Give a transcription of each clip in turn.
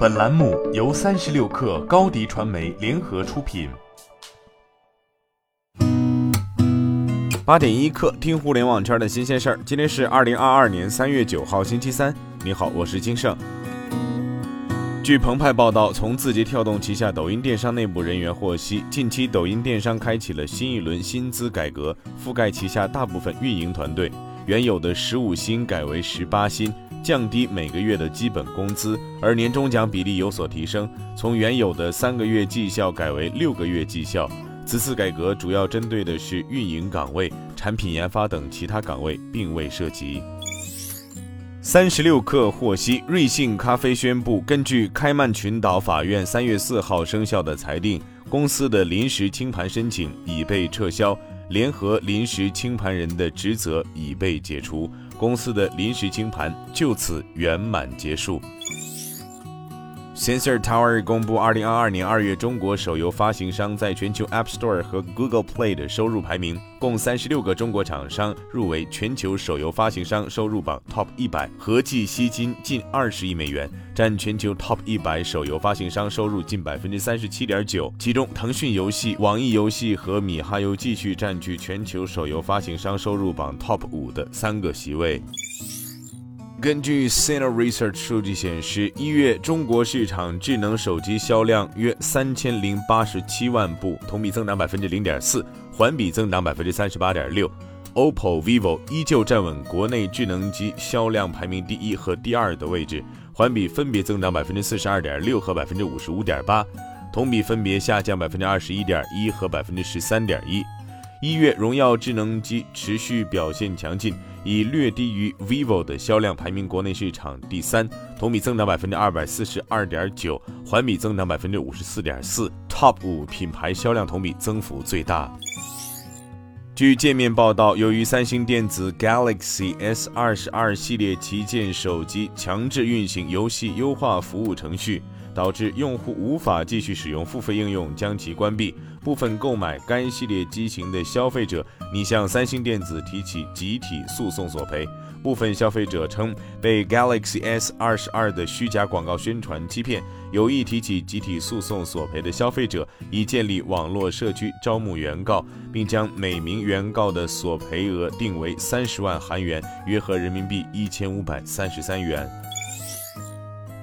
本栏目由三十六氪高低传媒联合出品。八点一刻，听互联网圈的新鲜事儿。今天是二零二二年三月九号，星期三。你好，我是金盛。据澎湃报道，从字节跳动旗下抖音电商内部人员获悉，近期抖音电商开启了新一轮薪资改革，覆盖旗下大部分运营团队，原有的十五薪改为十八薪。降低每个月的基本工资，而年终奖比例有所提升，从原有的三个月绩效改为六个月绩效。此次改革主要针对的是运营岗位、产品研发等其他岗位，并未涉及。三十六氪获悉，瑞幸咖啡宣布，根据开曼群岛法院三月四号生效的裁定，公司的临时清盘申请已被撤销，联合临时清盘人的职责已被解除。公司的临时清盘就此圆满结束。Sensor Tower 公布，二零二二年二月中国手游发行商在全球 App Store 和 Google Play 的收入排名，共三十六个中国厂商入围全球手游发行商收入榜 Top 一百，合计吸金近二十亿美元，占全球 Top 一百手游发行商收入近百分之三十七点九。其中，腾讯游戏、网易游戏和米哈游继续占据全球手游发行商收入榜 Top 五的三个席位。根据 c i n o Research 数据显示，一月中国市场智能手机销量约三千零八十七万部，同比增长百分之零点四，环比增长百分之三十八点六。OPPO、vivo 依旧站稳国内智能机销量排名第一和第二的位置，环比分别增长百分之四十二点六和百分之五十五点八，同比分别下降百分之二十一点一和百分之十三点一。一月，荣耀智能机持续表现强劲。以略低于 vivo 的销量排名国内市场第三，同比增长百分之二百四十二点九，环比增长百分之五十四点四。Top 五品牌销量同比增幅最大。据界面报道，由于三星电子 Galaxy S 二十二系列旗舰手机强制运行游戏优化服务程序。导致用户无法继续使用付费应用，将其关闭。部分购买该系列机型的消费者拟向三星电子提起集体诉讼索赔。部分消费者称被 Galaxy S 二十二的虚假广告宣传欺骗，有意提起集体诉讼索赔的消费者已建立网络社区招募原告，并将每名原告的索赔额定为三十万韩元，约合人民币一千五百三十三元。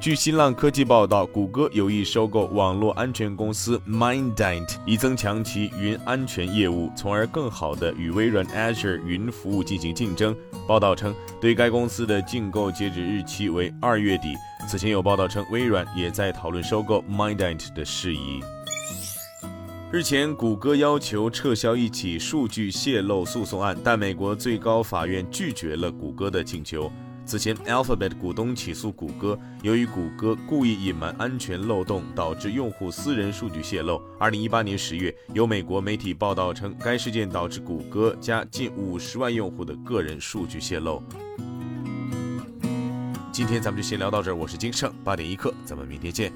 据新浪科技报道，谷歌有意收购网络安全公司 Mindyne，以增强其云安全业务，从而更好地与微软 Azure 云服务进行竞争。报道称，对该公司的竞购截止日期为二月底。此前有报道称，微软也在讨论收购 Mindyne 的事宜。日前，谷歌要求撤销一起数据泄露诉讼案，但美国最高法院拒绝了谷歌的请求。此前，Alphabet 股东起诉谷歌，由于谷歌故意隐瞒安全漏洞，导致用户私人数据泄露。二零一八年十月，有美国媒体报道称，该事件导致谷歌加近五十万用户的个人数据泄露。今天咱们就先聊到这儿，我是金盛，八点一刻，咱们明天见。